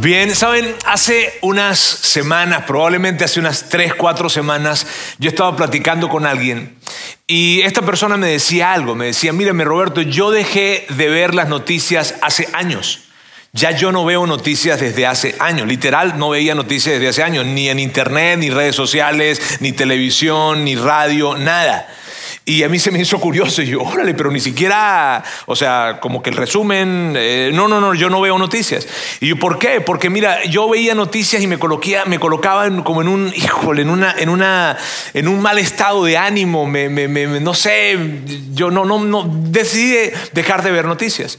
Bien, saben, hace unas semanas, probablemente hace unas tres, cuatro semanas, yo estaba platicando con alguien y esta persona me decía algo, me decía, mírame Roberto, yo dejé de ver las noticias hace años. Ya yo no veo noticias desde hace años, literal no veía noticias desde hace años, ni en internet, ni redes sociales, ni televisión, ni radio, nada. Y a mí se me hizo curioso y yo, órale, pero ni siquiera, o sea, como que el resumen, eh, no, no, no, yo no veo noticias. Y yo, ¿por qué? Porque mira, yo veía noticias y me, coloquía, me colocaba como en un, híjole, en, una, en, una, en un mal estado de ánimo, me, me, no sé, yo no, no, no, decidí dejar de ver noticias.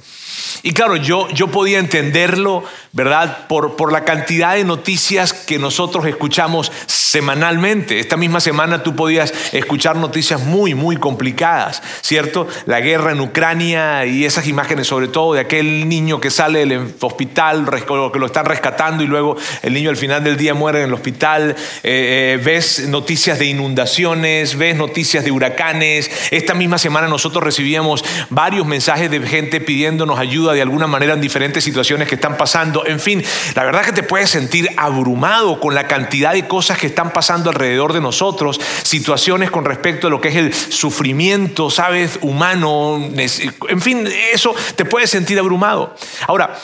Y claro, yo, yo podía entenderlo, ¿verdad? Por, por la cantidad de noticias que nosotros escuchamos semanalmente. Esta misma semana tú podías escuchar noticias muy, muy complicadas, ¿cierto? La guerra en Ucrania y esas imágenes sobre todo de aquel niño que sale del hospital, que lo están rescatando y luego el niño al final del día muere en el hospital. Eh, eh, ves noticias de inundaciones, ves noticias de huracanes. Esta misma semana nosotros recibíamos varios mensajes de gente pidiéndonos ayuda de alguna manera en diferentes situaciones que están pasando. En fin, la verdad que te puedes sentir abrumado con la cantidad de cosas que están pasando alrededor de nosotros, situaciones con respecto a lo que es el sufrimiento, sabes, humano, en fin, eso te puede sentir abrumado. Ahora,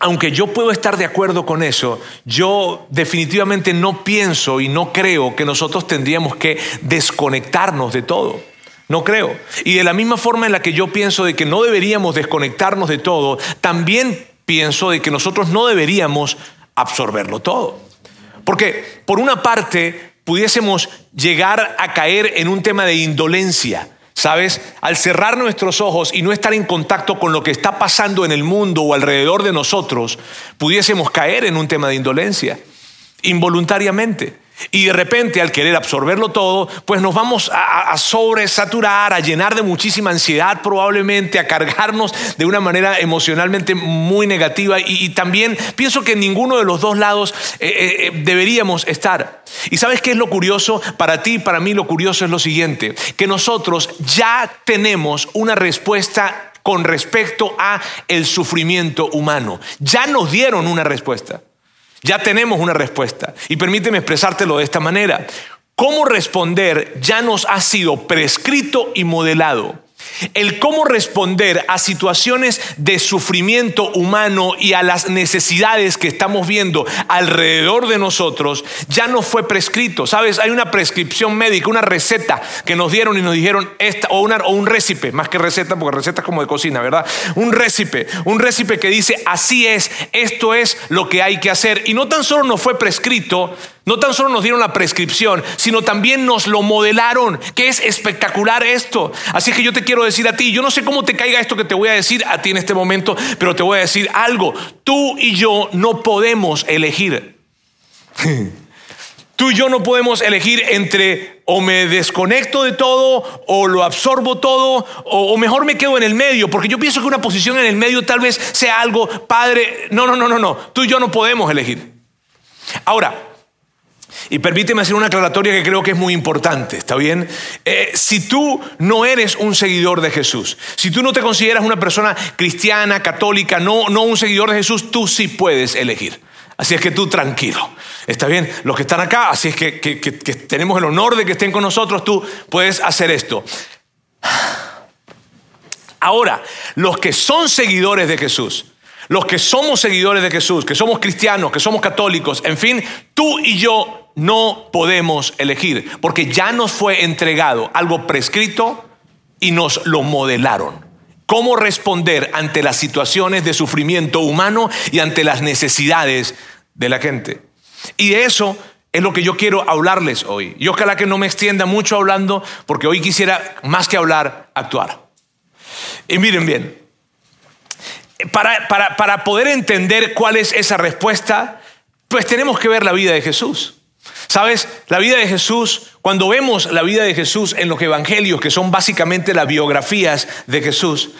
aunque yo puedo estar de acuerdo con eso, yo definitivamente no pienso y no creo que nosotros tendríamos que desconectarnos de todo. No creo. Y de la misma forma en la que yo pienso de que no deberíamos desconectarnos de todo, también pienso de que nosotros no deberíamos absorberlo todo. Porque por una parte pudiésemos llegar a caer en un tema de indolencia. ¿Sabes? Al cerrar nuestros ojos y no estar en contacto con lo que está pasando en el mundo o alrededor de nosotros, pudiésemos caer en un tema de indolencia, involuntariamente. Y de repente, al querer absorberlo todo, pues nos vamos a, sobresaturar, a llenar de muchísima ansiedad probablemente, a cargarnos de una manera emocionalmente muy negativa. Y, también pienso que en ninguno de los dos lados eh, eh, eh, deberíamos estar. ¿Y sabes qué es lo curioso? Para ti y para mí lo curioso es lo siguiente, que nosotros ya tenemos una respuesta con respecto a el sufrimiento humano. Ya nos dieron una respuesta. Ya tenemos una respuesta. Y permíteme expresártelo de esta manera. Cómo responder ya nos ha sido prescrito y modelado. El cómo responder a situaciones de sufrimiento humano y a las necesidades que estamos viendo alrededor de nosotros ya no fue prescrito. Sabes, hay una prescripción médica, una receta que nos dieron y nos dijeron esta, o, o un récipe, más que receta, porque receta es como de cocina, ¿verdad? Un récipe, un récipe que dice así es, esto es lo que hay que hacer. Y no tan solo nos fue prescrito, no tan solo nos dieron la prescripción, sino también nos lo modelaron, que es espectacular esto. Así que yo te quiero decir a ti, yo no sé cómo te caiga esto que te voy a decir a ti en este momento, pero te voy a decir algo. Tú y yo no podemos elegir. Tú y yo no podemos elegir entre o me desconecto de todo o lo absorbo todo o, mejor me quedo en el medio, porque yo pienso que una posición en el medio tal vez sea algo padre. No, no, no, no, no. Tú y yo no podemos elegir. Ahora, y permíteme hacer una aclaratoria que creo que es muy importante, ¿está bien? Eh, si tú no eres un seguidor de Jesús, si tú no te consideras una persona cristiana, católica, no, no un seguidor de Jesús, tú sí puedes elegir. Así es que tú tranquilo, ¿está bien? Los que están acá, así es que, que tenemos el honor de que estén con nosotros, tú puedes hacer esto. Ahora, los que son seguidores de Jesús, los que somos seguidores de Jesús, que somos cristianos, que somos católicos, en fin, tú y yo no podemos elegir, porque ya nos fue entregado algo prescrito y nos lo modelaron. ¿Cómo responder ante las situaciones de sufrimiento humano y ante las necesidades de la gente? Y de eso es lo que yo quiero hablarles hoy. Y ojalá que no me extienda mucho hablando, porque hoy quisiera, más que hablar, actuar. Y miren bien, para, para, poder entender cuál es esa respuesta, pues tenemos que ver la vida de Jesús. ¿Sabes? La vida de Jesús Cuando vemos la vida de Jesús en los evangelios, que son básicamente las biografías de Jesús,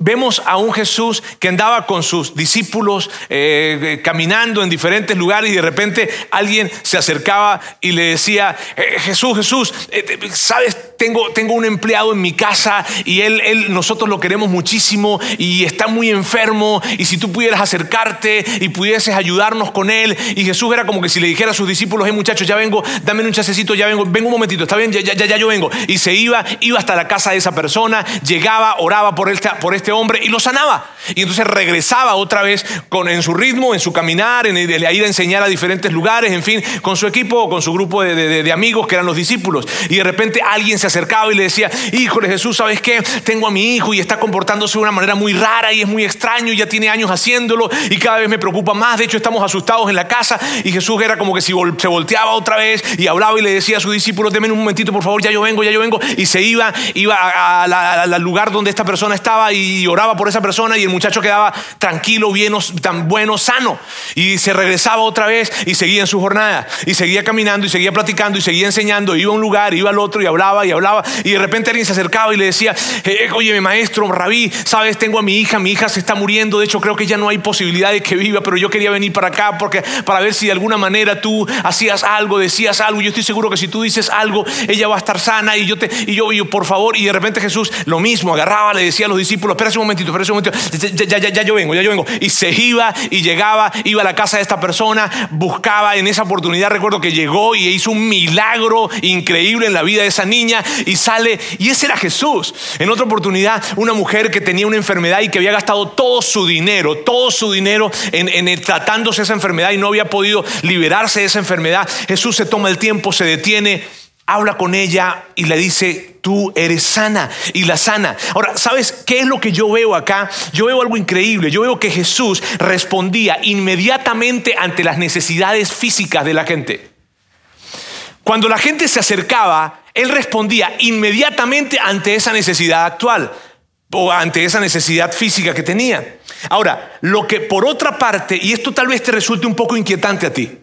Vemos a un Jesús que andaba con sus discípulos eh, caminando en diferentes lugares y de repente alguien se acercaba y le decía, eh, Jesús, Jesús, eh, sabes, tengo, tengo un empleado en mi casa y él, él, nosotros lo queremos muchísimo y está muy enfermo y si tú pudieras acercarte y pudieses ayudarnos con él. Y Jesús era como que si le dijera a sus discípulos, hey muchachos, ya vengo, dame un chasecito, ya vengo, vengo un momentito, está bien, ya, ya, ya yo vengo. Y se iba, iba hasta la casa de esa persona, llegaba, oraba por, esta, por este este hombre y lo sanaba. Y entonces regresaba otra vez con, en su ritmo, en su caminar, en, ir a enseñar a diferentes lugares, en fin, con su equipo o con su grupo de, amigos que eran los discípulos. Y de repente alguien se acercaba y le decía, híjole Jesús, ¿sabes qué? Tengo a mi hijo y está comportándose de una manera muy rara y es muy extraño y ya tiene años haciéndolo y cada vez me preocupa más. De hecho, estamos asustados en la casa y Jesús era como que si se volteaba otra vez y hablaba y le decía a sus discípulos, denme un momentito, por favor, ya yo vengo, ya yo vengo. Y se iba, iba al lugar donde esta persona estaba y oraba por esa persona y el muchacho quedaba tranquilo, bien, tan bueno, sano. Y se regresaba otra vez y seguía en su jornada. Y seguía caminando y seguía platicando y seguía enseñando. Iba a un lugar, iba al otro y hablaba y hablaba. Y de repente alguien se acercaba y le decía, eh, oye, mi maestro, rabí, sabes, tengo a mi hija, mi hija se está muriendo. De hecho, creo que ya no hay posibilidad de que viva, pero yo quería venir para acá porque, para ver si de alguna manera tú hacías algo, decías algo. Yo estoy seguro que si tú dices algo, ella va a estar sana. Y yo, te, y yo, y yo por favor, y de repente Jesús lo mismo, agarraba, le decía a los discípulos, espera un momentito pero ese momento, ya, ya, ya, yo vengo, ya yo vengo. Y se iba y llegaba, iba a la casa de esta persona, buscaba en esa oportunidad, recuerdo que llegó y hizo un milagro increíble en la vida de esa niña y sale, y ese era Jesús. En otra oportunidad, una mujer que tenía una enfermedad y que había gastado todo su dinero, todo su dinero en, en tratándose esa enfermedad y no había podido liberarse de esa enfermedad. Jesús se toma el tiempo, se detiene habla con ella y le dice, tú eres sana y la sana. Ahora, ¿sabes qué es lo que yo veo acá? Yo veo algo increíble. Yo veo que Jesús respondía inmediatamente ante las necesidades físicas de la gente. Cuando la gente se acercaba, Él respondía inmediatamente ante esa necesidad actual o ante esa necesidad física que tenía. Ahora, lo que por otra parte, y esto tal vez te resulte un poco inquietante a ti,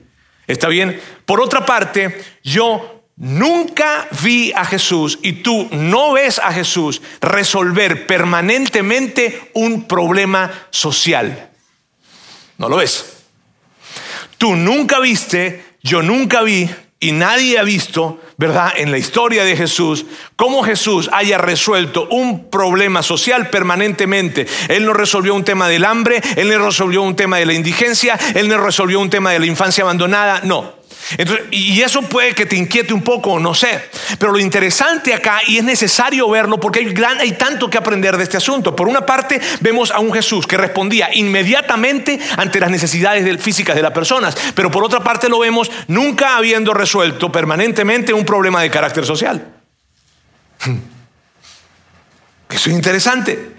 ¿está bien? Por otra parte, yo Nunca vi a Jesús y tú no ves a Jesús resolver permanentemente un problema social. No lo ves. Tú nunca viste, yo nunca vi y nadie ha visto, ¿verdad? En la historia de Jesús, cómo Jesús haya resuelto un problema social permanentemente. Él no resolvió un tema del hambre, él no resolvió un tema de la indigencia, él no resolvió un tema de la infancia abandonada, no y eso puede que te inquiete un poco, no sé. Pero lo interesante acá, y es necesario verlo porque hay, hay tanto que aprender de este asunto. Por una parte, vemos a un Jesús que respondía inmediatamente ante las necesidades físicas de las personas. Pero por otra parte, lo vemos nunca habiendo resuelto permanentemente un problema de carácter social. Eso es interesante.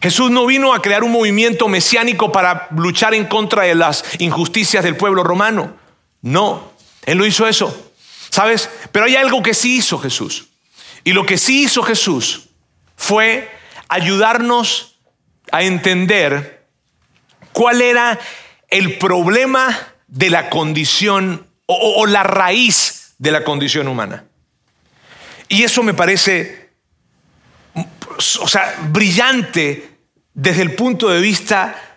Jesús no vino a crear un movimiento mesiánico para luchar en contra de las injusticias del pueblo romano. No, Él no hizo eso. ¿Sabes? Pero hay algo que sí hizo Jesús. Y lo que sí hizo Jesús fue ayudarnos a entender cuál era el problema de la condición o, la raíz de la condición humana. Y eso me parece, o sea, brillante desde el punto de vista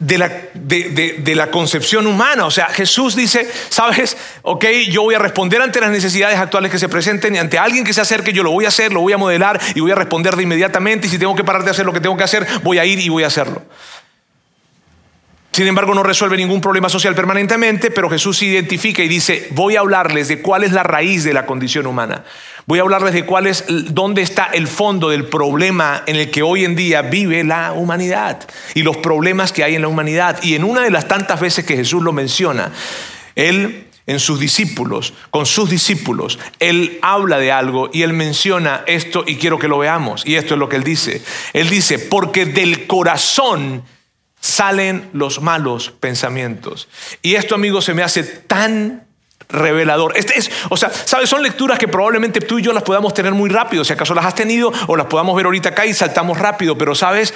de la, de, la, concepción humana. O sea, Jesús dice, sabes, ok, yo voy a responder ante las necesidades actuales que se presenten y ante alguien que se acerque, yo lo voy a hacer, lo voy a modelar y voy a responder de inmediatamente. Y si tengo que parar de hacer lo que tengo que hacer, voy a ir y voy a hacerlo. Sin embargo, no resuelve ningún problema social permanentemente, pero Jesús se identifica y dice, voy a hablarles de cuál es la raíz de la condición humana. Voy a hablarles de cuál es, dónde está el fondo del problema en el que hoy en día vive la humanidad y los problemas que hay en la humanidad. Y en una de las tantas veces que Jesús lo menciona, Él en sus discípulos, con sus discípulos, Él habla de algo y Él menciona esto y quiero que lo veamos. Y esto es lo que Él dice. Él dice, porque del corazón salen los malos pensamientos. Y esto, amigos, se me hace tan revelador. Este es, o sea, ¿sabes? Son lecturas que probablemente tú y yo las podamos tener muy rápido, si acaso las has tenido o las podamos ver ahorita acá y saltamos rápido, pero ¿sabes?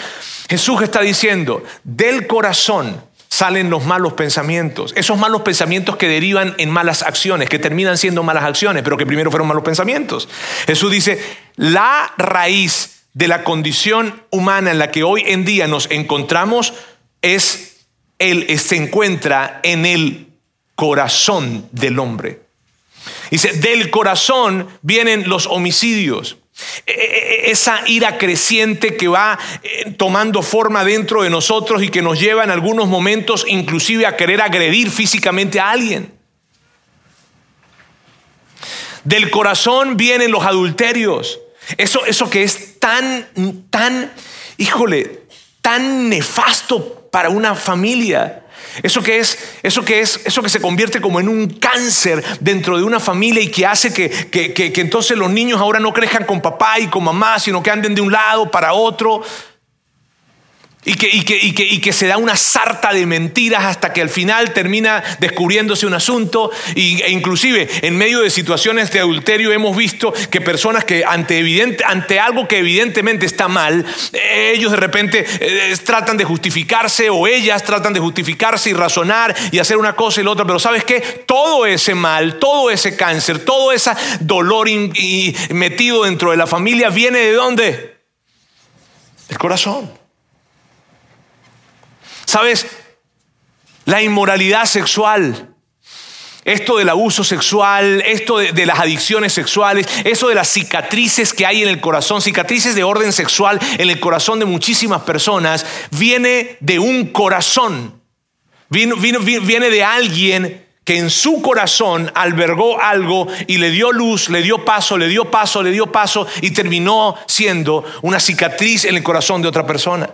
Jesús está diciendo, del corazón salen los malos pensamientos. Esos malos pensamientos que derivan en malas acciones, que terminan siendo malas acciones, pero que primero fueron malos pensamientos. Jesús dice, la raíz de la condición humana en la que hoy en día nos encontramos es, él se encuentra en el corazón del hombre. Dice, del corazón vienen los homicidios. E, e, e, esa ira creciente que va eh, tomando forma dentro de nosotros y que nos lleva en algunos momentos inclusive a querer agredir físicamente a alguien. Del corazón vienen los adulterios. Eso, eso que es tan, tan, híjole, tan nefasto para una familia. Eso que es, eso que es, eso que se convierte como en un cáncer dentro de una familia y que hace que, que, entonces los niños ahora no crezcan con papá y con mamá, sino que anden de un lado para otro. Y que, se da una sarta de mentiras hasta que al final termina descubriéndose un asunto. E inclusive en medio de situaciones de adulterio hemos visto que personas que ante, evidente, ante algo que evidentemente está mal, ellos de repente eh, tratan de justificarse o ellas tratan de justificarse y razonar y hacer una cosa y la otra. Pero sabes qué? Todo ese mal, todo ese cáncer, todo ese dolor metido dentro de la familia viene de dónde? Del corazón. ¿Sabes? La inmoralidad sexual, esto del abuso sexual, esto de, las adicciones sexuales, eso de las cicatrices que hay en el corazón, cicatrices de orden sexual en el corazón de muchísimas personas, viene de un corazón, viene de alguien que en su corazón albergó algo y le dio luz, le dio paso, le dio paso, le dio paso y terminó siendo una cicatriz en el corazón de otra persona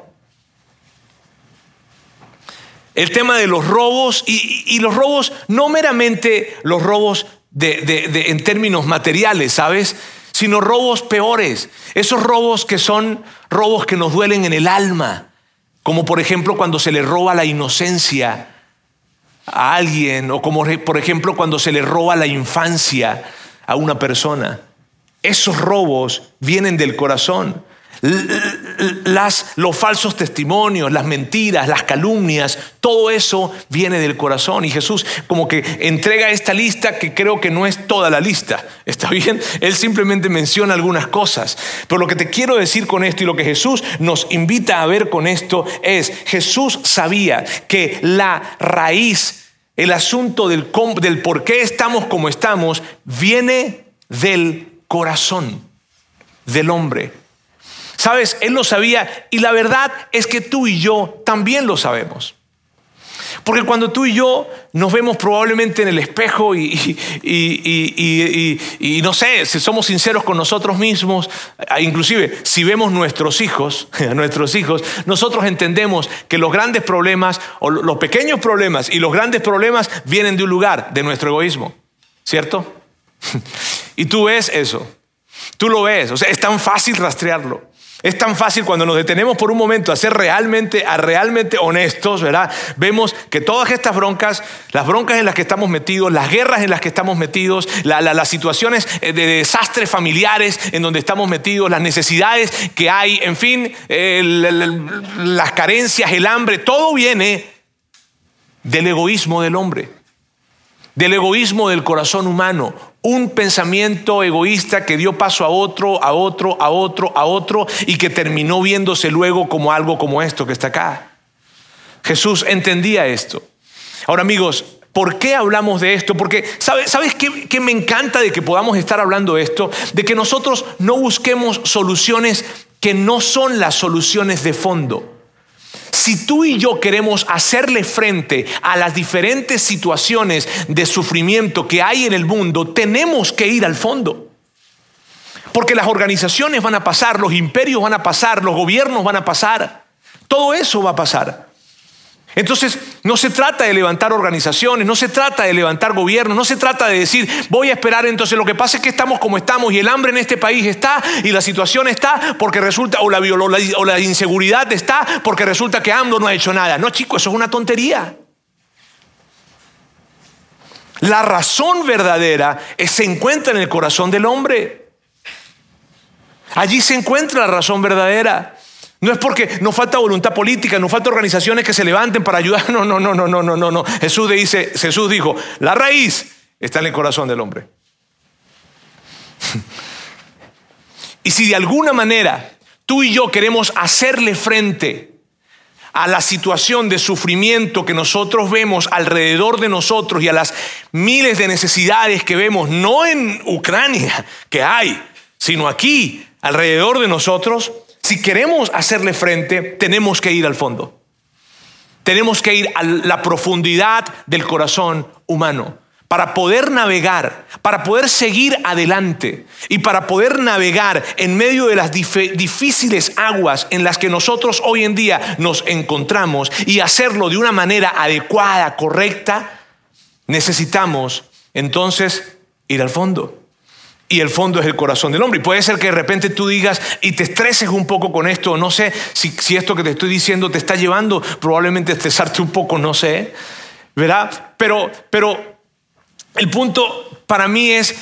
el tema de los robos y, los robos, no meramente los robos de, en términos materiales, ¿sabes? Sino robos peores, esos robos que son robos que nos duelen en el alma, como por ejemplo cuando se le roba la inocencia a alguien, o como por ejemplo cuando se le roba la infancia a una persona. Esos robos vienen del corazón las, los falsos testimonios, las mentiras, las calumnias, todo eso viene del corazón. Y Jesús como que entrega esta lista que creo que no es toda la lista. ¿Está bien? Él simplemente menciona algunas cosas. Pero lo que te quiero decir con esto y lo que Jesús nos invita a ver con esto es, Jesús sabía que la raíz, el asunto del, del por qué estamos como estamos, viene del corazón del hombre. Sabes, Él lo sabía y la verdad es que tú y yo también lo sabemos. Porque cuando tú y yo nos vemos probablemente en el espejo y, y, no sé, si somos sinceros con nosotros mismos, inclusive si vemos nuestros hijos, a nuestros hijos, nosotros entendemos que los grandes problemas o los pequeños problemas y los grandes problemas vienen de un lugar, de nuestro egoísmo, ¿cierto? Y tú ves eso, tú lo ves, o sea, es tan fácil rastrearlo. Es tan fácil cuando nos detenemos por un momento a ser realmente, a realmente honestos, ¿verdad? Vemos que todas estas broncas, las broncas en las que estamos metidos, las guerras en las que estamos metidos, las situaciones eh, de desastres familiares en donde estamos metidos, las necesidades que hay, en fin, las carencias, el hambre, todo viene del egoísmo del hombre, del egoísmo del corazón humano un pensamiento egoísta que dio paso a otro, a otro, a otro, a otro y que terminó viéndose luego como algo como esto que está acá. Jesús entendía esto. Ahora amigos, ¿por qué hablamos de esto? Porque ¿sabes, ¿sabes qué, qué me encanta de que podamos estar hablando de esto? De que nosotros no busquemos soluciones que no son las soluciones de fondo. Si tú y yo queremos hacerle frente a las diferentes situaciones de sufrimiento que hay en el mundo, tenemos que ir al fondo. Porque las organizaciones van a pasar, los imperios van a pasar, los gobiernos van a pasar. Todo eso va a pasar. Entonces, no se trata de levantar organizaciones, no se trata de levantar gobiernos, no se trata de decir, voy a esperar, entonces lo que pasa es que estamos como estamos y el hambre en este país está y la situación está porque resulta, o la, inseguridad está porque resulta que AMLO no ha hecho nada. No, chicos, eso es una tontería. La razón verdadera se encuentra en el corazón del hombre. Allí se encuentra la razón verdadera. No es porque nos falta voluntad política, nos falta organizaciones que se levanten para ayudar. No, no, no, no, no, no, no, no. Jesús dice, Jesús dijo, la raíz está en el corazón del hombre. y si de alguna manera tú y yo queremos hacerle frente a la situación de sufrimiento que nosotros vemos alrededor de nosotros y a las miles de necesidades que vemos, no en Ucrania, que hay, sino aquí, alrededor de nosotros, si queremos hacerle frente, tenemos que ir al fondo. Tenemos que ir a la profundidad del corazón humano para poder navegar, para poder seguir adelante y para poder navegar en medio de las difíciles aguas en las que nosotros hoy en día nos encontramos y hacerlo de una manera adecuada, correcta, necesitamos entonces ir al fondo. Y el fondo es el corazón del hombre. Y puede ser que de repente tú digas y te estreses un poco con esto. No sé si, si esto que te estoy diciendo te está llevando probablemente a estresarte un poco, no sé. ¿Verdad? Pero, pero el punto para mí es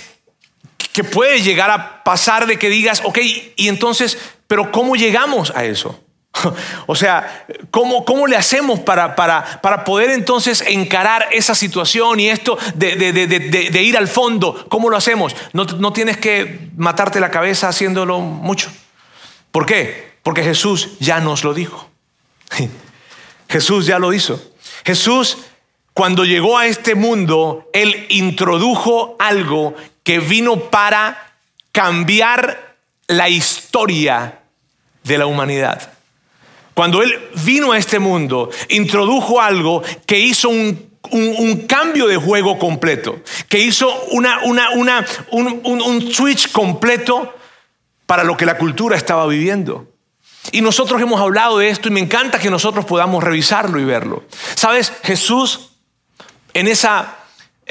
que puede llegar a pasar de que digas, ok, y entonces, pero ¿cómo llegamos a eso? O sea, ¿cómo, cómo le hacemos para, para, para, poder entonces encarar esa situación y esto de, de, ir al fondo? ¿Cómo lo hacemos? No, no, tienes que matarte la cabeza haciéndolo mucho. ¿Por qué? Porque Jesús ya nos lo dijo. Jesús ya lo hizo. Jesús cuando llegó a este mundo, Él introdujo algo que vino para cambiar la historia de la humanidad. Cuando Él vino a este mundo, introdujo algo que hizo un, cambio de juego completo, que hizo una, un switch completo para lo que la cultura estaba viviendo. Y nosotros hemos hablado de esto y me encanta que nosotros podamos revisarlo y verlo. Sabes, Jesús en esa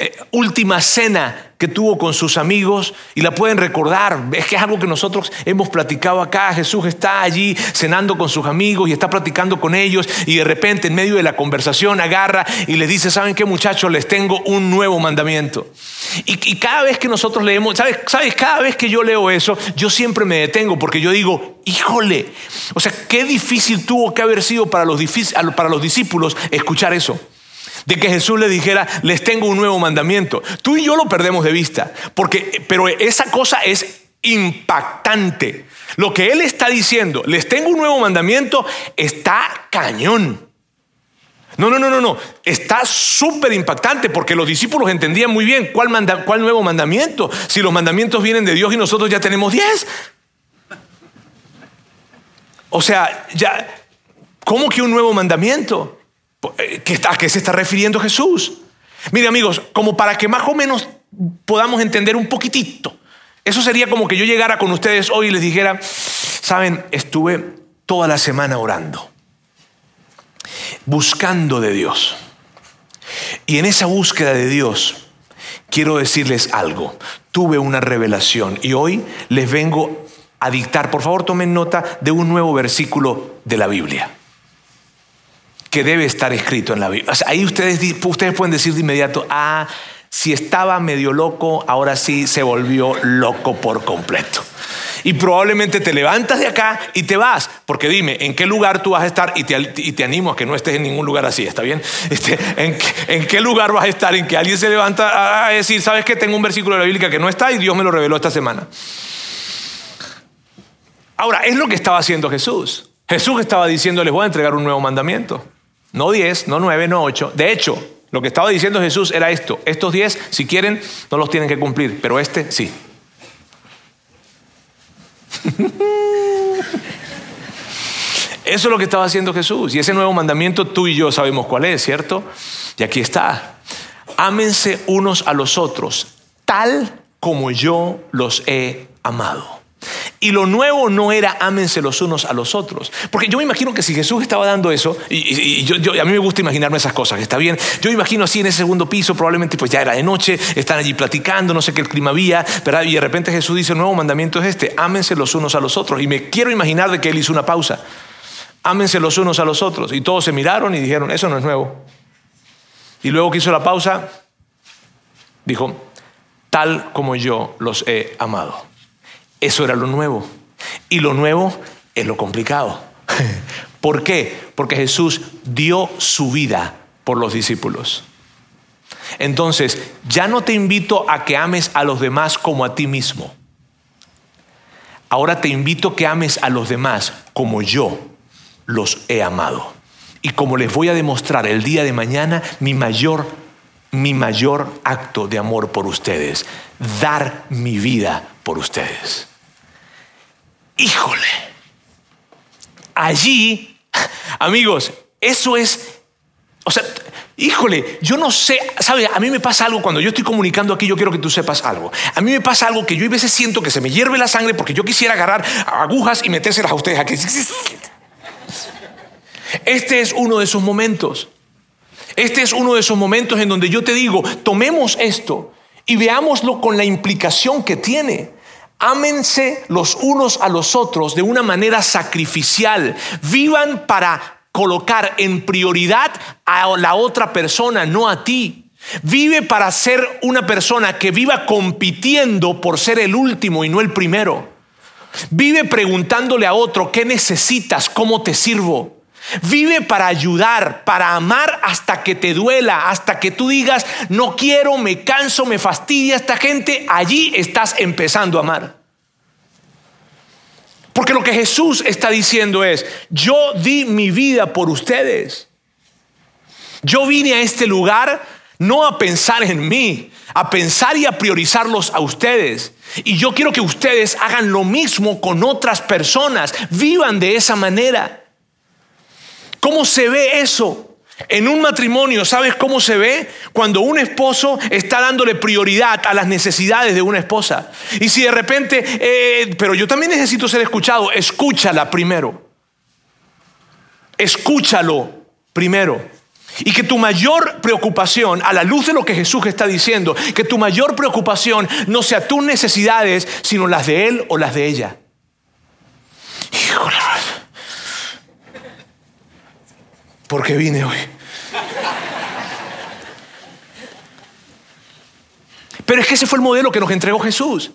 eh, última cena que tuvo con sus amigos y la pueden recordar. Es que es algo que nosotros hemos platicado acá. Jesús está allí cenando con sus amigos y está platicando con ellos y de repente en medio de la conversación agarra y les dice, ¿saben qué muchachos? Les tengo un nuevo mandamiento. Y, cada vez que nosotros leemos, ¿sabes? ¿sabes? Cada vez que yo leo eso, yo siempre me detengo porque yo digo, híjole, o sea, qué difícil tuvo que haber sido para los, para los discípulos escuchar eso de que Jesús le dijera, les tengo un nuevo mandamiento. Tú y yo lo perdemos de vista, porque, pero esa cosa es impactante. Lo que Él está diciendo, les tengo un nuevo mandamiento, está cañón. No, no, no, no, no. Está súper impactante porque los discípulos entendían muy bien cuál, cuál nuevo mandamiento. Si los mandamientos vienen de Dios y nosotros ya tenemos diez. O sea, ya, ¿cómo que un nuevo mandamiento? Eh, ¿A qué se está refiriendo Jesús? Mire amigos, como para que más o menos podamos entender un poquitito. Eso sería como que yo llegara con ustedes hoy y les dijera, saben, estuve toda la semana orando, buscando de Dios. Y en esa búsqueda de Dios, quiero decirles algo. Tuve una revelación y hoy les vengo a dictar, por favor tomen nota de un nuevo versículo de la Biblia que debe estar escrito en la Biblia. ahí ustedes, ustedes pueden decir de inmediato, ah, si estaba medio loco, ahora sí se volvió loco por completo. Y probablemente te levantas de acá y te vas, porque dime, ¿en qué lugar tú vas a estar? Y te, animo a que no estés en ningún lugar así, ¿está bien? Este, ¿en, qué lugar vas a estar en que alguien se levanta a decir, sabes que tengo un versículo de la Biblia que no está y Dios me lo reveló esta semana? Ahora, es lo que estaba haciendo Jesús. Jesús estaba diciendo, les voy a entregar un nuevo mandamiento. No 10, no 9, no 8. De hecho, lo que estaba diciendo Jesús era esto. Estos 10, si quieren, no los tienen que cumplir, pero este sí. Eso es lo que estaba haciendo Jesús. Y ese nuevo mandamiento tú y yo sabemos cuál es, ¿cierto? Y aquí está. Ámense unos a los otros, tal como yo los he amado. Y lo nuevo no era ámense los unos a los otros. Porque yo me imagino que si Jesús estaba dando eso, y, a mí me gusta imaginarme esas cosas, está bien. Yo imagino así en ese segundo piso, probablemente pues ya era de noche, están allí platicando, no sé qué clima había, ¿verdad? Y de repente Jesús dice, el nuevo mandamiento es este, ámense los unos a los otros. Y me quiero imaginar de que él hizo una pausa. Ámense los unos a los otros. Y todos se miraron y dijeron, eso no es nuevo. Y luego que hizo la pausa, dijo, tal como yo los he amado. Eso era lo nuevo. Y lo nuevo es lo complicado. ¿Por qué? Porque Jesús dio su vida por los discípulos. Entonces, ya no te invito a que ames a los demás como a ti mismo. Ahora te invito a que ames a los demás como yo los he amado. Y como les voy a demostrar el día de mañana, mi mayor, mi mayor acto de amor por ustedes, dar mi vida por ustedes. Híjole, allí, amigos, eso es, o sea, Híjole, yo no sé, ¿sabes? A mí me pasa algo cuando yo estoy comunicando aquí, yo quiero que tú sepas algo. A mí me pasa algo que yo a veces siento que se me hierve la sangre porque yo quisiera agarrar agujas y metérselas a ustedes aquí. Este es uno de esos momentos. Este es uno de esos momentos en donde yo te digo, tomemos esto y veámoslo con la implicación que tiene. Ámense los unos a los otros de una manera sacrificial. Vivan para colocar en prioridad a la otra persona, no a ti. Vive para ser una persona que viva compitiendo por ser el último y no el primero. Vive preguntándole a otro, ¿qué necesitas? ¿Cómo te sirvo? Vive para ayudar, para amar hasta que te duela, hasta que tú digas, no quiero, me canso, me fastidia esta gente. Allí estás empezando a amar. Porque lo que Jesús está diciendo es, yo di mi vida por ustedes. Yo vine a este lugar no a pensar en mí, a pensar y a priorizarlos a ustedes. Y yo quiero que ustedes hagan lo mismo con otras personas, vivan de esa manera. ¿Cómo se ve eso? En un matrimonio, ¿sabes cómo se ve? Cuando un esposo está dándole prioridad a las necesidades de una esposa. Y si de repente, eh, pero yo también necesito ser escuchado, escúchala primero. Escúchalo primero. Y que tu mayor preocupación, a la luz de lo que Jesús está diciendo, que tu mayor preocupación no sea tus necesidades, sino las de él o las de ella. Híjole, porque vine hoy. Pero es que ese fue el modelo que nos entregó Jesús.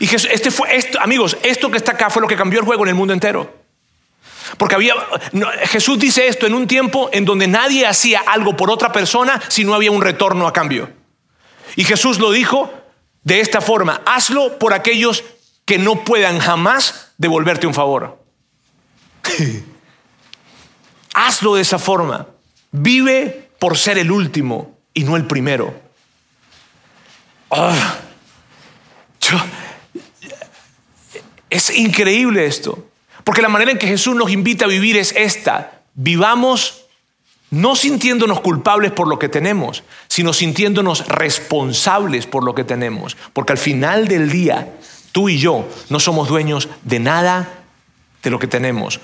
Y este fue esto, amigos, esto que está acá fue lo que cambió el juego en el mundo entero. Porque había Jesús dice esto en un tiempo en donde nadie hacía algo por otra persona si no había un retorno a cambio. Y Jesús lo dijo de esta forma, hazlo por aquellos que no puedan jamás devolverte un favor. De esa forma. Vive por ser el último y no el primero. Ah, es increíble esto. Porque la manera en que Jesús nos invita a vivir es esta. Vivamos no sintiéndonos culpables por lo que tenemos, sino sintiéndonos responsables por lo que tenemos. Porque al final del día, tú y yo no somos dueños de nada de lo que tenemos.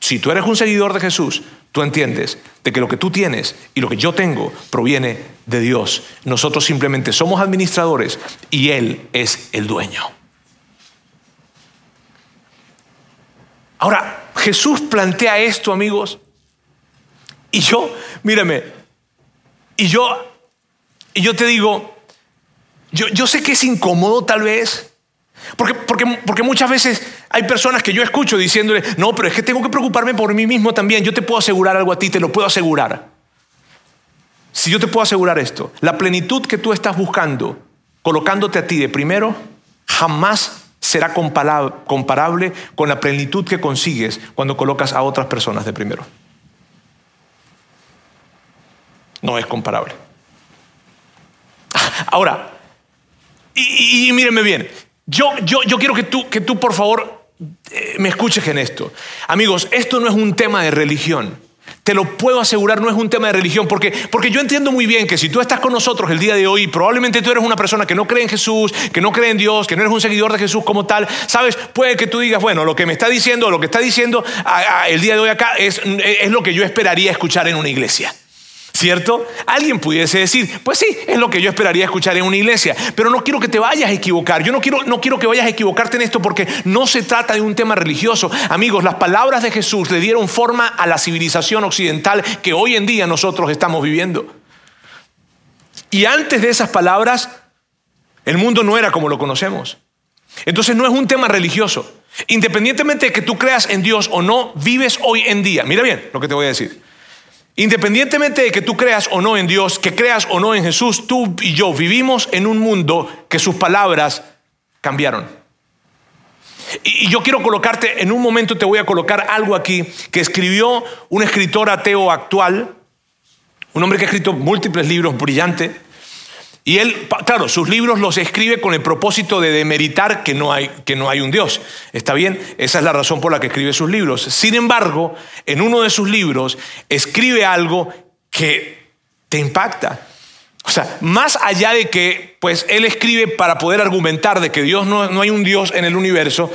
Si tú eres un seguidor de Jesús, tú entiendes de que lo que tú tienes y lo que yo tengo proviene de Dios. Nosotros simplemente somos administradores y Él es el dueño. Ahora, Jesús plantea esto, amigos, y yo, mírame, y yo, y yo te digo, yo, yo sé que es incómodo tal vez, porque, porque, porque, muchas veces hay personas que yo escucho diciéndole, no, pero es que tengo que preocuparme por mí mismo también. Yo te puedo asegurar algo a ti, te lo puedo asegurar. Si yo te puedo asegurar esto, la plenitud que tú estás buscando, colocándote a ti de primero, jamás será comparable con la plenitud que consigues cuando colocas a otras personas de primero. No es comparable. Ahora, y, y, mírenme bien, yo, yo, yo quiero que tú, que tú, por favor, me escuches en esto. Amigos, esto no es un tema de religión. Te lo puedo asegurar, no es un tema de religión, porque, porque yo entiendo muy bien que si tú estás con nosotros el día de hoy, probablemente tú eres una persona que no cree en Jesús, que no cree en Dios, que no eres un seguidor de Jesús como tal, sabes, puede que tú digas, bueno, lo que me está diciendo, lo que está diciendo el día de hoy acá es, es lo que yo esperaría escuchar en una iglesia. ¿Cierto? Alguien pudiese decir, pues sí, es lo que yo esperaría escuchar en una iglesia, pero no quiero que te vayas a equivocar. Yo no quiero, no quiero que vayas a equivocarte en esto porque no se trata de un tema religioso. Amigos, las palabras de Jesús le dieron forma a la civilización occidental que hoy en día nosotros estamos viviendo. Y antes de esas palabras, el mundo no era como lo conocemos. Entonces no es un tema religioso. Independientemente de que tú creas en Dios o no, vives hoy en día. Mira bien lo que te voy a decir. Independientemente de que tú creas o no en Dios, que creas o no en Jesús, tú y yo vivimos en un mundo que sus palabras cambiaron. Y yo quiero colocarte, en un momento te voy a colocar algo aquí que escribió un escritor ateo actual, un hombre que ha escrito múltiples libros brillantes, y él, claro, sus libros los escribe con el propósito de demeritar que no, hay, que no hay un Dios. Está bien, esa es la razón por la que escribe sus libros. Sin embargo, en uno de sus libros escribe algo que te impacta. O sea, más allá de que, pues, él escribe para poder argumentar de que Dios no, no hay un Dios en el universo,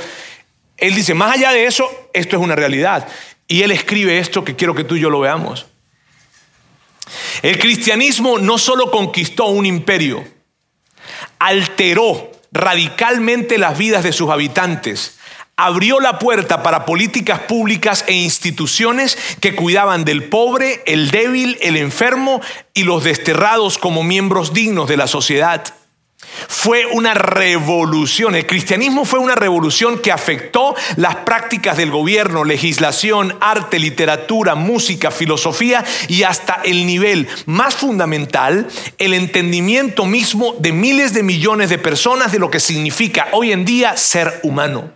él dice, más allá de eso, esto es una realidad. Y él escribe esto que quiero que tú y yo lo veamos. El cristianismo no solo conquistó un imperio, alteró radicalmente las vidas de sus habitantes, abrió la puerta para políticas públicas e instituciones que cuidaban del pobre, el débil, el enfermo y los desterrados como miembros dignos de la sociedad. Fue una revolución. El cristianismo fue una revolución que afectó las prácticas del gobierno, legislación, arte, literatura, música, filosofía y hasta el nivel más fundamental, el entendimiento mismo de miles de millones de personas de lo que significa hoy en día ser humano.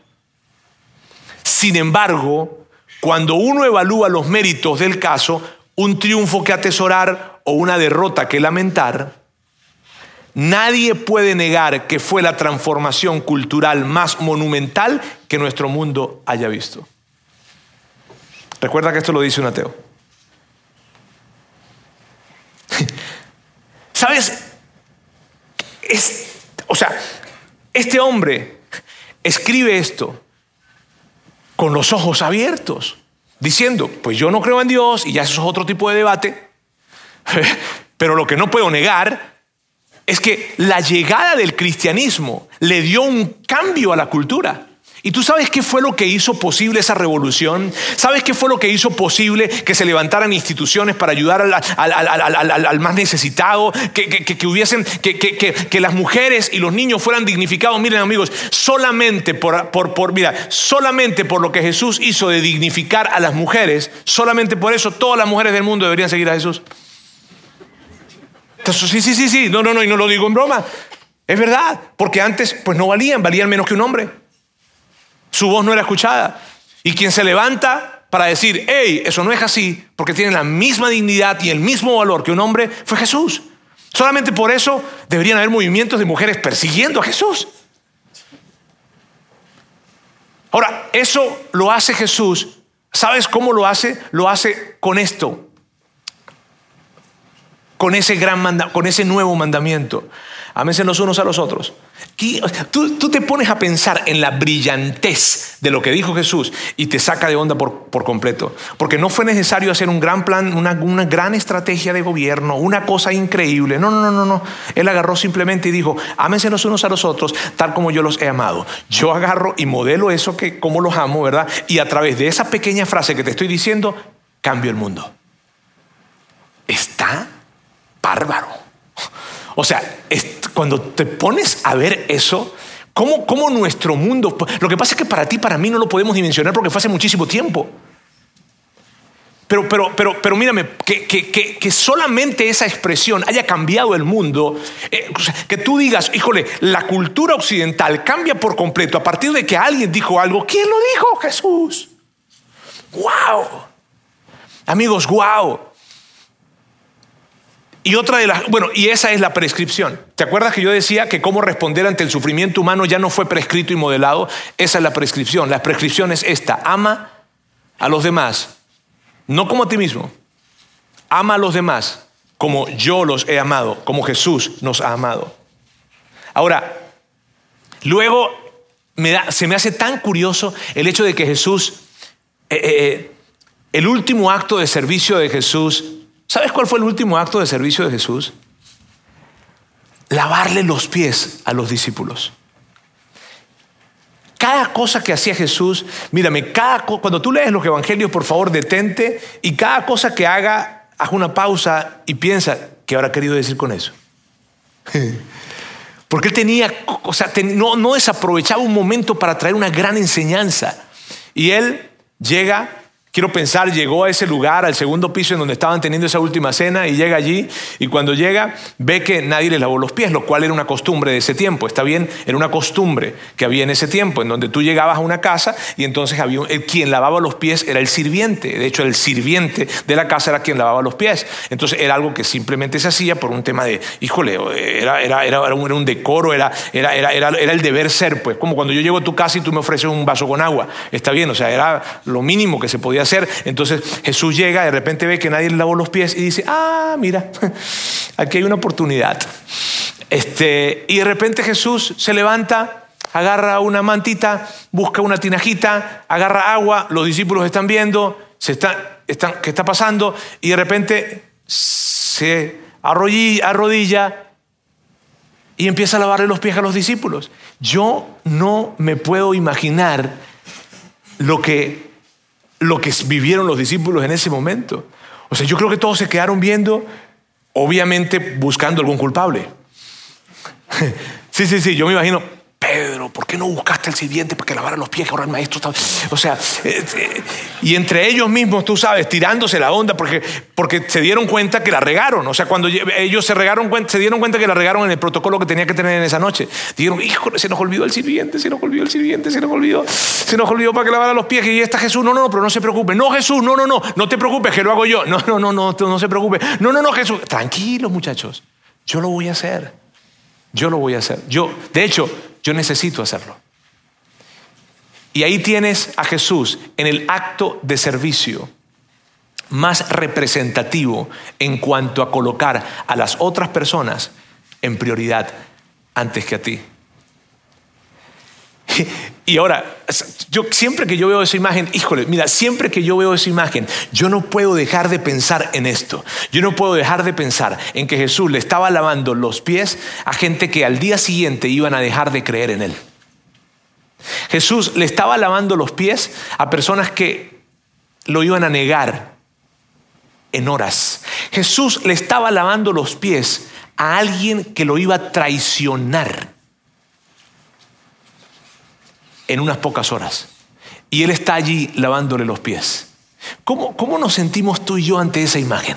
Sin embargo, cuando uno evalúa los méritos del caso, un triunfo que atesorar o una derrota que lamentar, Nadie puede negar que fue la transformación cultural más monumental que nuestro mundo haya visto. Recuerda que esto lo dice un ateo. ¿Sabes? o sea, este hombre escribe esto con los ojos abiertos, diciendo, pues yo no creo en Dios y ya eso es otro tipo de debate, pero lo que no puedo negar es que la llegada del cristianismo le dio un cambio a la cultura. ¿Y tú sabes qué fue lo que hizo posible esa revolución? ¿Sabes qué fue lo que hizo posible que se levantaran instituciones para ayudar al, más necesitado? Que, hubiesen, que, las mujeres y los niños fueran dignificados. Miren amigos, solamente por, por, por, mira, solamente por lo que Jesús hizo de dignificar a las mujeres, solamente por eso todas las mujeres del mundo deberían seguir a Jesús sí, sí, sí, sí, no, no, no, y no lo digo en broma. Es verdad, porque antes pues no valían, valían menos que un hombre. Su voz no era escuchada. Y quien se levanta para decir, hey, eso no es así, porque tiene la misma dignidad y el mismo valor que un hombre, fue Jesús. Solamente por eso deberían haber movimientos de mujeres persiguiendo a Jesús. Ahora, eso lo hace Jesús. ¿Sabes cómo lo hace? Lo hace con esto con ese, gran con ese nuevo mandamiento. Ámense los unos a los otros. Tú, tú, te pones a pensar en la brillantez de lo que dijo Jesús y te saca de onda por, por completo. Porque no fue necesario hacer un gran plan, una, gran estrategia de gobierno, una cosa increíble. No, no, no, no, no. Él agarró simplemente y dijo, ámense los unos a los otros tal como yo los he amado. Yo agarro y modelo eso que como los amo, ¿verdad? Y a través de esa pequeña frase que te estoy diciendo, cambio el mundo. Está bárbaro. O sea, cuando te pones a ver eso, ¿cómo, ¿cómo, nuestro mundo... Lo que pasa es que para ti, para mí no lo podemos dimensionar porque fue hace muchísimo tiempo. Pero, pero, pero, pero mírame, que, que, que, solamente esa expresión haya cambiado el mundo, eh, que tú digas, híjole, la cultura occidental cambia por completo a partir de que alguien dijo algo. ¿Quién lo dijo? Jesús. ¡Wow! Amigos, wow. Y otra de las, bueno, y esa es la prescripción. ¿Te acuerdas que yo decía que cómo responder ante el sufrimiento humano ya no fue prescrito y modelado? Esa es la prescripción. La prescripción es esta, ama a los demás, no como a ti mismo. Ama a los demás como yo los he amado, como Jesús nos ha amado. Ahora, luego se me hace tan curioso el hecho de que Jesús, eh, eh, eh, el último acto de servicio de Jesús ¿Sabes cuál fue el último acto de servicio de Jesús? Lavarle los pies a los discípulos. Cada cosa que hacía Jesús, mírame, cada, cuando tú lees los evangelios, por favor, detente y cada cosa que haga, haz una pausa y piensa, ¿qué habrá querido decir con eso? Porque él tenía, o sea, no, no desaprovechaba un momento para traer una gran enseñanza. Y él llega Quiero pensar, llegó a ese lugar, al segundo piso en donde estaban teniendo esa última cena y llega allí y cuando llega ve que nadie le lavó los pies, lo cual era una costumbre de ese tiempo. Está bien, era una costumbre que había en ese tiempo, en donde tú llegabas a una casa y entonces había quien lavaba los pies era el sirviente. De hecho, el sirviente de la casa era quien lavaba los pies. Entonces era algo que simplemente se hacía por un tema de, híjole, era, era, era, era un, decoro, era, el deber ser, pues como cuando yo llego a tu casa y tú me ofreces un vaso con agua. Está bien, o sea, era lo mínimo que se podía hacer. Entonces Jesús llega, de repente ve que nadie le lavó los pies y dice, ah, mira, aquí hay una oportunidad. Este, y de repente Jesús se levanta, agarra una mantita, busca una tinajita, agarra agua, los discípulos están viendo, se están, están, ¿qué está pasando? Y de repente se arrodilla, arrodilla y empieza a lavarle los pies a los discípulos. Yo no me puedo imaginar lo que lo que vivieron los discípulos en ese momento. O sea, yo creo que todos se quedaron viendo, obviamente buscando algún culpable. Sí, sí, sí, yo me imagino, Pedro, ¿por qué no buscaste al sirviente para que lavara los pies? ahora el maestro O sea, eh, y entre ellos mismos, tú sabes, tirándose la onda porque, porque se dieron cuenta que la regaron. O sea, cuando ellos se, regaron, se dieron cuenta que la regaron en el protocolo que tenía que tener en esa noche. Dijeron, híjole, se nos olvidó el sirviente, se nos olvidó el sirviente, se nos olvidó, se nos olvidó para que lavara los pies. Y está Jesús, no, no, no, pero no se preocupe. No, Jesús, no, no, no, no te preocupes, que lo hago yo. No, no, no, no, no se preocupe. No, no, no, Jesús. Tranquilos, muchachos. Yo lo voy a hacer. Yo lo voy a hacer. Yo, de hecho, yo necesito hacerlo. Y ahí tienes a Jesús en el acto de servicio más representativo en cuanto a colocar a las otras personas en prioridad antes que a ti. Y ahora, yo siempre que yo veo esa imagen, híjole, mira, siempre que yo veo esa imagen, yo no puedo dejar de pensar en esto. Yo no puedo dejar de pensar en que Jesús le estaba lavando los pies a gente que al día siguiente iban a dejar de creer en él. Jesús le estaba lavando los pies a personas que lo iban a negar en horas. Jesús le estaba lavando los pies a alguien que lo iba a traicionar en unas pocas horas. Y Él está allí lavándole los pies. ¿Cómo, ¿Cómo nos sentimos tú y yo ante esa imagen?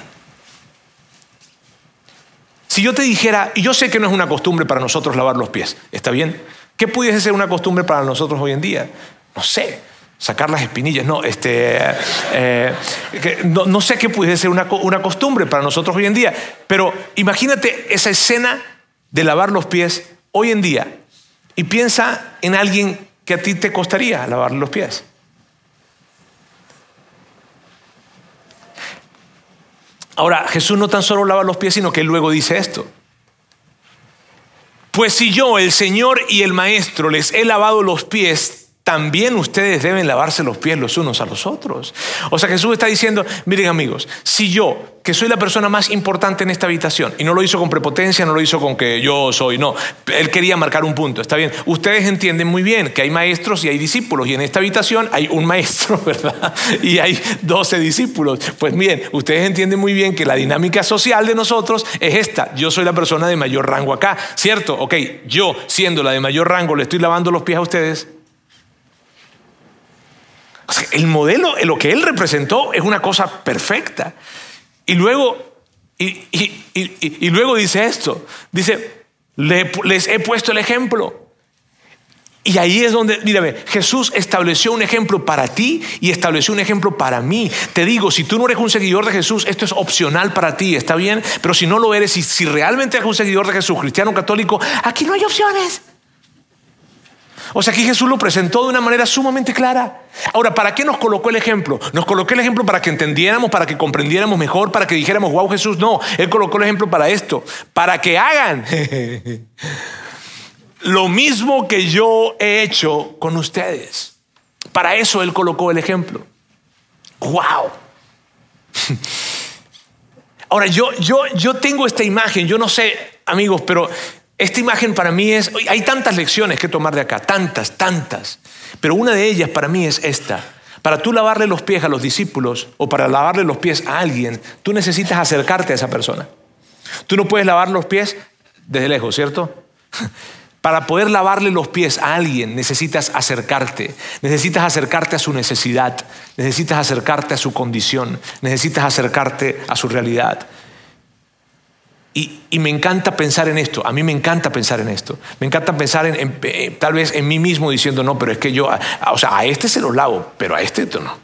Si yo te dijera, y yo sé que no es una costumbre para nosotros lavar los pies, ¿está bien? ¿Qué pudiese ser una costumbre para nosotros hoy en día? No sé, sacar las espinillas, no, este, eh, no, sé qué pudiese ser una, una costumbre para nosotros hoy en día, pero imagínate esa escena de lavar los pies hoy en día y piensa en alguien que a ti te costaría lavar los pies. Ahora, Jesús no tan solo lava los pies, sino que luego dice esto. Pues si yo, el Señor y el Maestro, les he lavado los pies, también ustedes deben lavarse los pies los unos a los otros. O sea, Jesús está diciendo, miren amigos, si yo, que soy la persona más importante en esta habitación, y no lo hizo con prepotencia, no lo hizo con que yo soy, no, él quería marcar un punto, está bien, ustedes entienden muy bien que hay maestros y hay discípulos, y en esta habitación hay un maestro, ¿verdad? Y hay doce discípulos. Pues bien, ustedes entienden muy bien que la dinámica social de nosotros es esta, yo soy la persona de mayor rango acá, ¿cierto? Ok, yo siendo la de mayor rango le estoy lavando los pies a ustedes, el modelo, lo que él representó es una cosa perfecta. Y luego, y, luego dice esto, dice, les he puesto el ejemplo. Y ahí es donde, mírame, Jesús estableció un ejemplo para ti y estableció un ejemplo para mí. Te digo, si tú no eres un seguidor de Jesús, esto es opcional para ti, ¿está bien? Pero si no lo eres y si realmente eres un seguidor de Jesús, cristiano católico, aquí no hay opciones. O sea, aquí Jesús lo presentó de una manera sumamente clara. Ahora, ¿para qué nos colocó el ejemplo? Nos colocó el ejemplo para que entendiéramos, para que comprendiéramos mejor, para que dijéramos, wow, Jesús, no, Él colocó el ejemplo para esto, para que hagan lo mismo que yo he hecho con ustedes. Para eso Él colocó el ejemplo. Wow. Ahora, yo, yo, yo tengo esta imagen, yo no sé, amigos, pero esta imagen para mí es, hay tantas lecciones que tomar de acá, tantas, tantas, pero una de ellas para mí es esta. Para tú lavarle los pies a los discípulos o para lavarle los pies a alguien, tú necesitas acercarte a esa persona. Tú no puedes lavar los pies desde lejos, ¿cierto? Para poder lavarle los pies a alguien necesitas acercarte, necesitas acercarte a su necesidad, necesitas acercarte a su condición, necesitas acercarte a su realidad. Y, me encanta pensar en esto, a mí me encanta pensar en esto, me encanta pensar en, tal vez en mí mismo diciendo, no, pero es que yo, o sea, a este se lo lavo, pero a este no.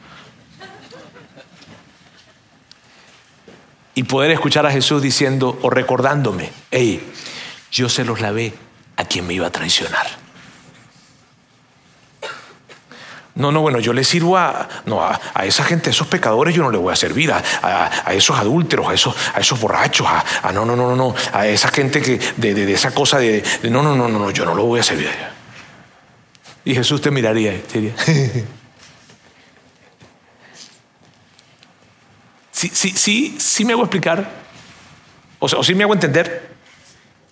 Y poder escuchar a Jesús diciendo o recordándome, hey, yo se los lavé a quien me iba a traicionar. No, no, bueno, yo le sirvo a, no, a, esa gente, a esos pecadores yo no le voy a servir, a, esos adúlteros, a esos, a esos borrachos, a, no, no, no, no, no, a esa gente que de, esa cosa de, no, no, no, no, yo no lo voy a servir. Y Jesús te miraría te diría, sí, sí, sí, sí me hago explicar, o, sea, o sí me hago entender,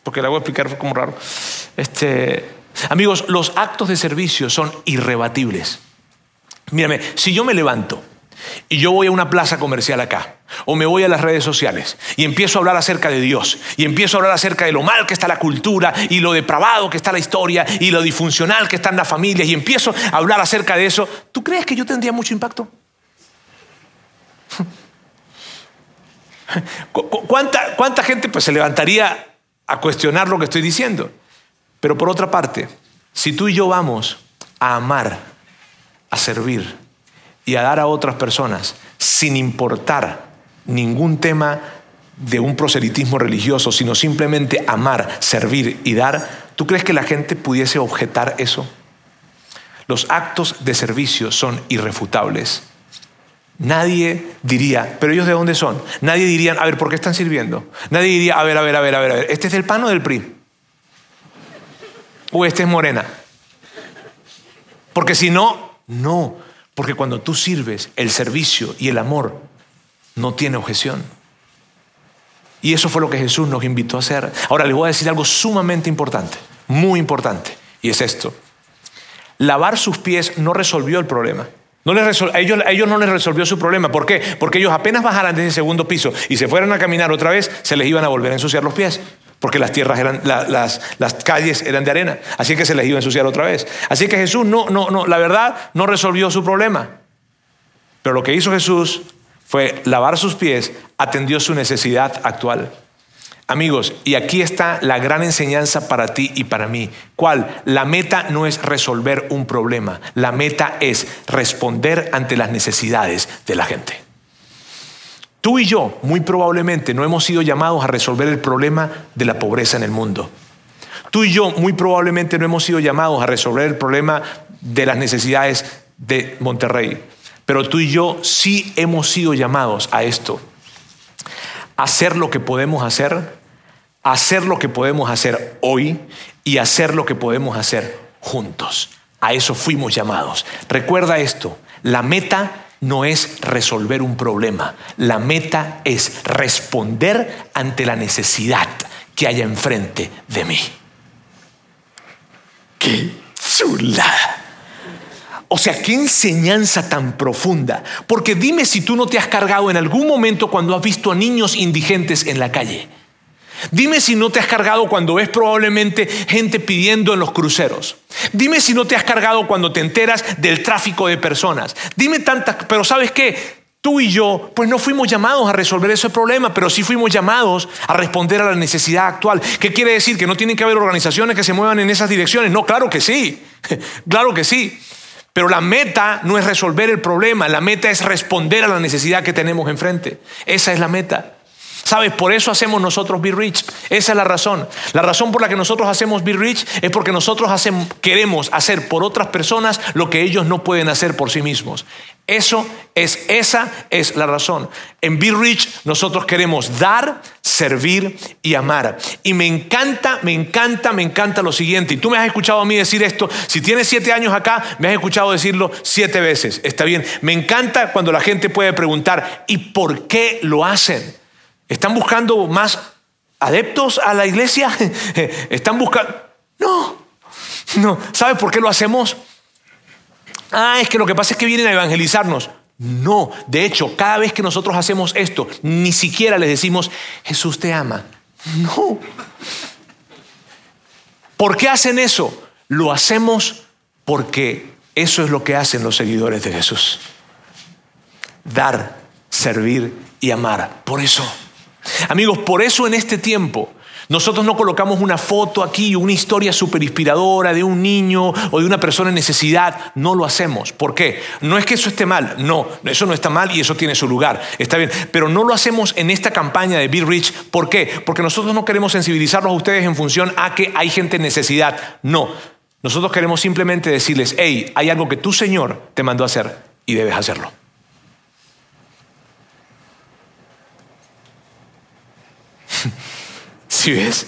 porque le hago explicar como raro. Este, amigos, los actos de servicio son irrebatibles. Mírame, si yo me levanto y yo voy a una plaza comercial acá, o me voy a las redes sociales y empiezo a hablar acerca de Dios, y empiezo a hablar acerca de lo mal que está la cultura, y lo depravado que está la historia, y lo disfuncional que están las familias, y empiezo a hablar acerca de eso, ¿tú crees que yo tendría mucho impacto? ¿Cuánta, cuánta gente pues, se levantaría a cuestionar lo que estoy diciendo? Pero por otra parte, si tú y yo vamos a amar a servir y a dar a otras personas sin importar ningún tema de un proselitismo religioso, sino simplemente amar, servir y dar, ¿tú crees que la gente pudiese objetar eso? Los actos de servicio son irrefutables. Nadie diría, pero ellos de dónde son? Nadie diría, a ver, ¿por qué están sirviendo? Nadie diría, a ver, a ver, a ver, a ver, a ver, ¿este es del PAN o del PRI? ¿O este es Morena? Porque si no, no, porque cuando tú sirves, el servicio y el amor no tiene objeción. Y eso fue lo que Jesús nos invitó a hacer. Ahora les voy a decir algo sumamente importante, muy importante, y es esto. Lavar sus pies no resolvió el problema. No les a, ellos, ellos, no les resolvió su problema. ¿Por qué? Porque ellos apenas bajaran desde el segundo piso y se fueran a caminar otra vez, se les iban a volver a ensuciar los pies porque las tierras eran, las, las, calles eran de arena, así que se les iba a ensuciar otra vez. Así que Jesús no, no, no, la verdad no resolvió su problema. Pero lo que hizo Jesús fue lavar sus pies, atendió su necesidad actual. Amigos, y aquí está la gran enseñanza para ti y para mí. ¿Cuál? La meta no es resolver un problema, la meta es responder ante las necesidades de la gente. Tú y yo, muy probablemente, no hemos sido llamados a resolver el problema de la pobreza en el mundo. Tú y yo, muy probablemente, no hemos sido llamados a resolver el problema de las necesidades de Monterrey. Pero tú y yo sí hemos sido llamados a esto. Hacer lo que podemos hacer, hacer lo que podemos hacer hoy y hacer lo que podemos hacer juntos. A eso fuimos llamados. Recuerda esto, la meta no es resolver un problema, la meta es responder ante la necesidad que haya enfrente de mí. ¡Qué chula! O sea, qué enseñanza tan profunda. Porque dime si tú no te has cargado en algún momento cuando has visto a niños indigentes en la calle. Dime si no te has cargado cuando ves probablemente gente pidiendo en los cruceros. Dime si no te has cargado cuando te enteras del tráfico de personas. Dime tantas, pero ¿sabes qué? Tú y yo, pues no fuimos llamados a resolver ese problema, pero sí fuimos llamados a responder a la necesidad actual. ¿Qué quiere decir? Que no tienen que haber organizaciones que se muevan en esas direcciones. No, claro que sí, claro que sí. Pero la meta no es resolver el problema, la meta es responder a la necesidad que tenemos enfrente. Esa es la meta. ¿Sabes? Por eso hacemos nosotros Be Rich. Esa es la razón. La razón por la que nosotros hacemos Be Rich es porque nosotros queremos hacer por otras personas lo que ellos no pueden hacer por sí mismos. Eso es, esa es la razón. En Be Rich nosotros queremos dar, servir y amar. Y me encanta, me encanta, me encanta lo siguiente. Y tú me has escuchado a mí decir esto. Si tienes siete años acá, me has escuchado decirlo siete veces. Está bien. Me encanta cuando la gente puede preguntar, ¿y por qué lo hacen? ¿Están buscando más adeptos a la iglesia? ¿Están buscando... No, no. ¿Sabes por qué lo hacemos? Ah, es que lo que pasa es que vienen a evangelizarnos. No, de hecho, cada vez que nosotros hacemos esto, ni siquiera les decimos, Jesús te ama. No. ¿Por qué hacen eso? Lo hacemos porque eso es lo que hacen los seguidores de Jesús. Dar, servir y amar. Por eso. Amigos, por eso en este tiempo nosotros no colocamos una foto aquí, una historia súper inspiradora de un niño o de una persona en necesidad. No lo hacemos. ¿Por qué? No es que eso esté mal. No, eso no está mal y eso tiene su lugar. Está bien. Pero no lo hacemos en esta campaña de Be Rich. ¿Por qué? Porque nosotros no queremos sensibilizarlos a ustedes en función a que hay gente en necesidad. No. Nosotros queremos simplemente decirles, hey, hay algo que tu Señor te mandó a hacer y debes hacerlo. Si ves?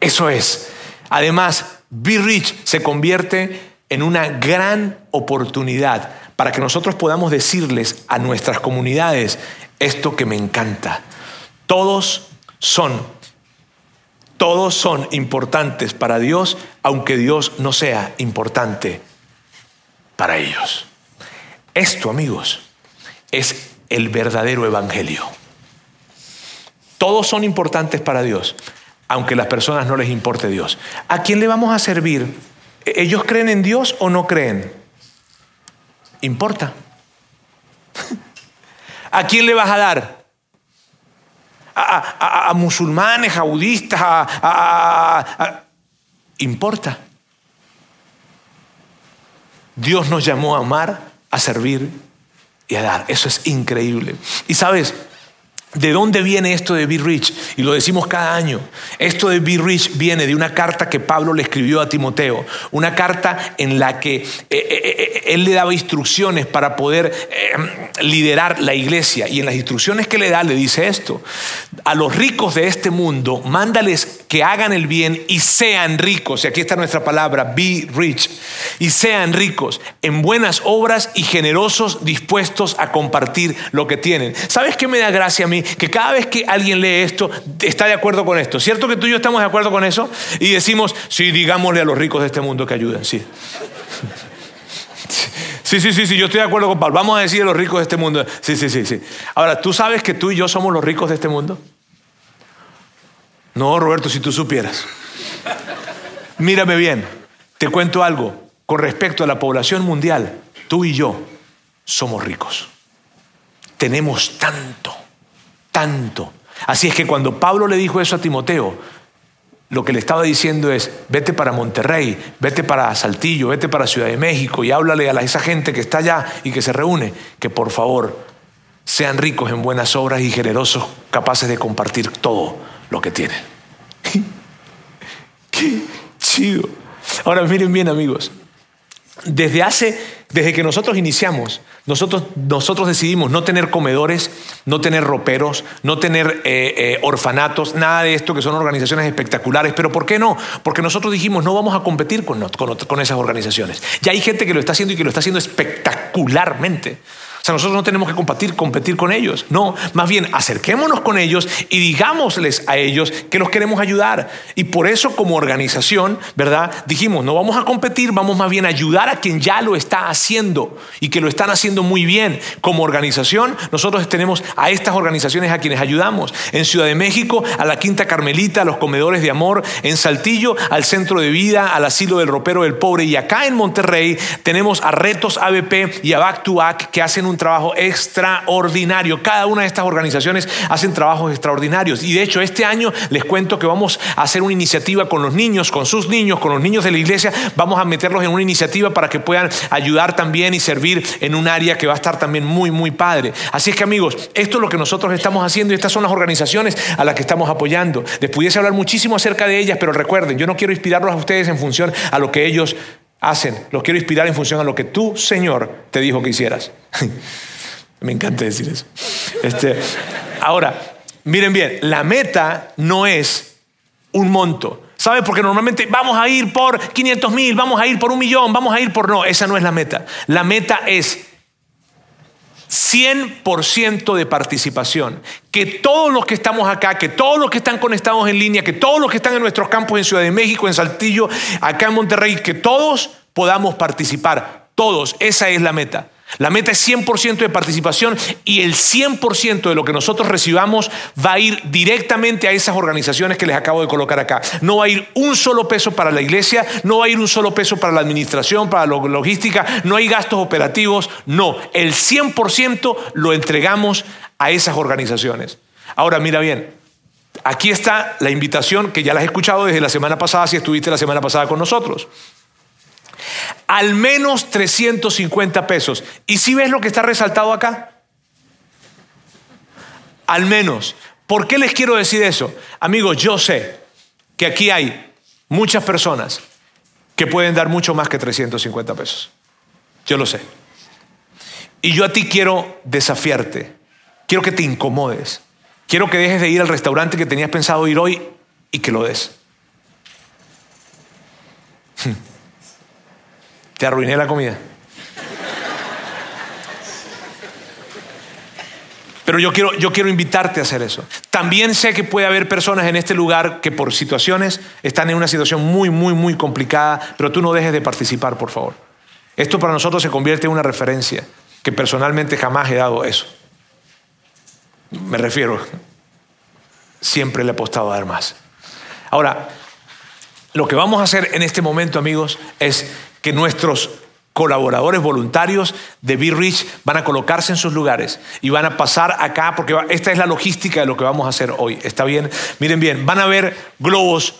Eso es. Además, Be Rich se convierte en una gran oportunidad para que nosotros podamos decirles a nuestras comunidades esto que me encanta. Todos son, todos son importantes para Dios, aunque Dios no sea importante para ellos. Esto, amigos, es el verdadero evangelio. Todos son importantes para Dios, aunque las personas no les importe Dios. ¿A quién le vamos a servir? ¿Ellos creen en Dios o no creen? Importa. ¿A quién le vas a dar? A, musulmanes, a budistas, a, importa. Dios nos llamó a amar, a servir y a dar. Eso es increíble. Y sabes, ¿De dónde viene esto de Be Rich? Y lo decimos cada año. Esto de Be Rich viene de una carta que Pablo le escribió a Timoteo. Una carta en la que eh, eh, eh, él le daba instrucciones para poder liderar la iglesia. Y en las instrucciones que le da le dice esto. A los ricos de este mundo, mándales que hagan el bien y sean ricos. Y aquí está nuestra palabra, be rich. Y sean ricos en buenas obras y generosos, dispuestos a compartir lo que tienen. ¿Sabes qué me da gracia a mí? Que cada vez que alguien lee esto, está de acuerdo con esto. ¿Cierto que tú y yo estamos de acuerdo con eso? Y decimos, sí, digámosle a los ricos de este mundo que ayuden, sí. Sí, sí, sí, sí, yo estoy de acuerdo con Pablo. Vamos a decir a los ricos de este mundo. Sí, sí, sí, sí. Ahora, ¿tú sabes que tú y yo somos los ricos de este mundo? No, Roberto, si tú supieras. Mírame bien, te cuento algo. Con respecto a la población mundial, tú y yo somos ricos. Tenemos tanto tanto. Así es que cuando Pablo le dijo eso a Timoteo, lo que le estaba diciendo es, vete para Monterrey, vete para Saltillo, vete para Ciudad de México y háblale a esa gente que está allá y que se reúne, que por favor sean ricos en buenas obras y generosos, capaces de compartir todo lo que tienen. Qué chido. Ahora miren bien amigos, desde hace, desde que nosotros iniciamos, nosotros, nosotros decidimos no tener comedores, no tener roperos, no tener eh, eh, orfanatos, nada de esto que son organizaciones espectaculares. Pero ¿por qué no? Porque nosotros dijimos no vamos a competir con, con, con esas organizaciones. Ya hay gente que lo está haciendo y que lo está haciendo espectacularmente. O sea, nosotros no tenemos que competir, competir con ellos. No, más bien acerquémonos con ellos y digámosles a ellos que los queremos ayudar. Y por eso como organización, ¿verdad? Dijimos, no vamos a competir, vamos más bien a ayudar a quien ya lo está haciendo y que lo están haciendo muy bien. Como organización, nosotros tenemos a estas organizaciones a quienes ayudamos. En Ciudad de México, a la Quinta Carmelita, a los Comedores de Amor. En Saltillo, al Centro de Vida, al Asilo del Ropero del Pobre. Y acá en Monterrey tenemos a Retos ABP y a Back to Back que hacen un trabajo extraordinario. Cada una de estas organizaciones hacen trabajos extraordinarios. Y de hecho, este año les cuento que vamos a hacer una iniciativa con los niños, con sus niños, con los niños de la iglesia. Vamos a meterlos en una iniciativa para que puedan ayudar también y servir en un área que va a estar también muy, muy padre. Así es que amigos, esto es lo que nosotros estamos haciendo y estas son las organizaciones a las que estamos apoyando. Les pudiese hablar muchísimo acerca de ellas, pero recuerden, yo no quiero inspirarlos a ustedes en función a lo que ellos hacen. Los quiero inspirar en función a lo que tú, Señor, te dijo que hicieras. Me encanta decir eso. Este, ahora, miren bien, la meta no es un monto. ¿Sabe? Porque normalmente vamos a ir por 500 mil, vamos a ir por un millón, vamos a ir por... No, esa no es la meta. La meta es 100% de participación. Que todos los que estamos acá, que todos los que están conectados en línea, que todos los que están en nuestros campos en Ciudad de México, en Saltillo, acá en Monterrey, que todos podamos participar. Todos, esa es la meta. La meta es 100% de participación y el 100% de lo que nosotros recibamos va a ir directamente a esas organizaciones que les acabo de colocar acá. No va a ir un solo peso para la iglesia, no va a ir un solo peso para la administración, para la logística, no hay gastos operativos, no. El 100% lo entregamos a esas organizaciones. Ahora, mira bien, aquí está la invitación que ya la has escuchado desde la semana pasada, si estuviste la semana pasada con nosotros al menos 350 pesos. ¿Y si ves lo que está resaltado acá? Al menos. ¿Por qué les quiero decir eso? Amigos, yo sé que aquí hay muchas personas que pueden dar mucho más que 350 pesos. Yo lo sé. Y yo a ti quiero desafiarte. Quiero que te incomodes. Quiero que dejes de ir al restaurante que tenías pensado ir hoy y que lo des. Te arruiné la comida. Pero yo quiero, yo quiero invitarte a hacer eso. También sé que puede haber personas en este lugar que por situaciones están en una situación muy, muy, muy complicada, pero tú no dejes de participar, por favor. Esto para nosotros se convierte en una referencia, que personalmente jamás he dado eso. Me refiero, siempre le he apostado a dar más. Ahora, lo que vamos a hacer en este momento, amigos, es que nuestros colaboradores voluntarios de Be Rich van a colocarse en sus lugares y van a pasar acá, porque esta es la logística de lo que vamos a hacer hoy. ¿Está bien? Miren bien, van a ver globos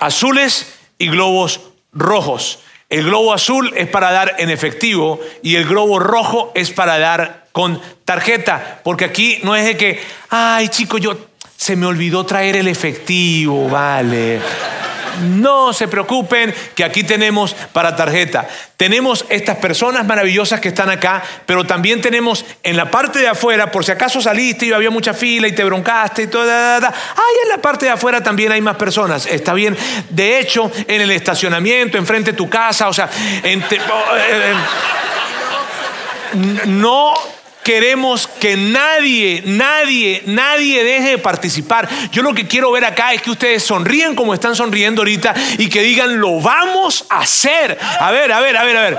azules y globos rojos. El globo azul es para dar en efectivo y el globo rojo es para dar con tarjeta, porque aquí no es de que, ay chico, yo se me olvidó traer el efectivo, vale. No se preocupen que aquí tenemos para tarjeta. Tenemos estas personas maravillosas que están acá, pero también tenemos en la parte de afuera, por si acaso saliste y había mucha fila y te broncaste y todo, ahí en la parte de afuera también hay más personas. Está bien. De hecho, en el estacionamiento, enfrente de tu casa, o sea, eh, eh, no queremos que nadie, nadie, nadie deje de participar. Yo lo que quiero ver acá es que ustedes sonríen como están sonriendo ahorita y que digan, lo vamos a hacer. A ver, a ver, a ver, a ver.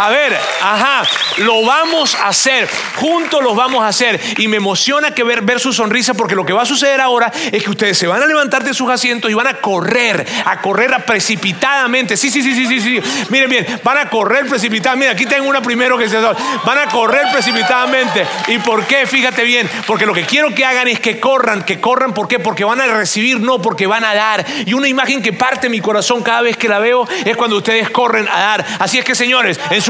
A ver, ajá, lo vamos a hacer, juntos los vamos a hacer. Y me emociona que ver, ver su sonrisa porque lo que va a suceder ahora es que ustedes se van a levantar de sus asientos y van a correr, a correr precipitadamente. Sí, sí, sí, sí, sí, sí. Miren bien, van a correr precipitadamente. Aquí tengo una primero que se... Van a correr precipitadamente. ¿Y por qué? Fíjate bien, porque lo que quiero que hagan es que corran, que corran, ¿por qué? Porque van a recibir, no, porque van a dar. Y una imagen que parte mi corazón cada vez que la veo es cuando ustedes corren a dar. Así es que, señores, en su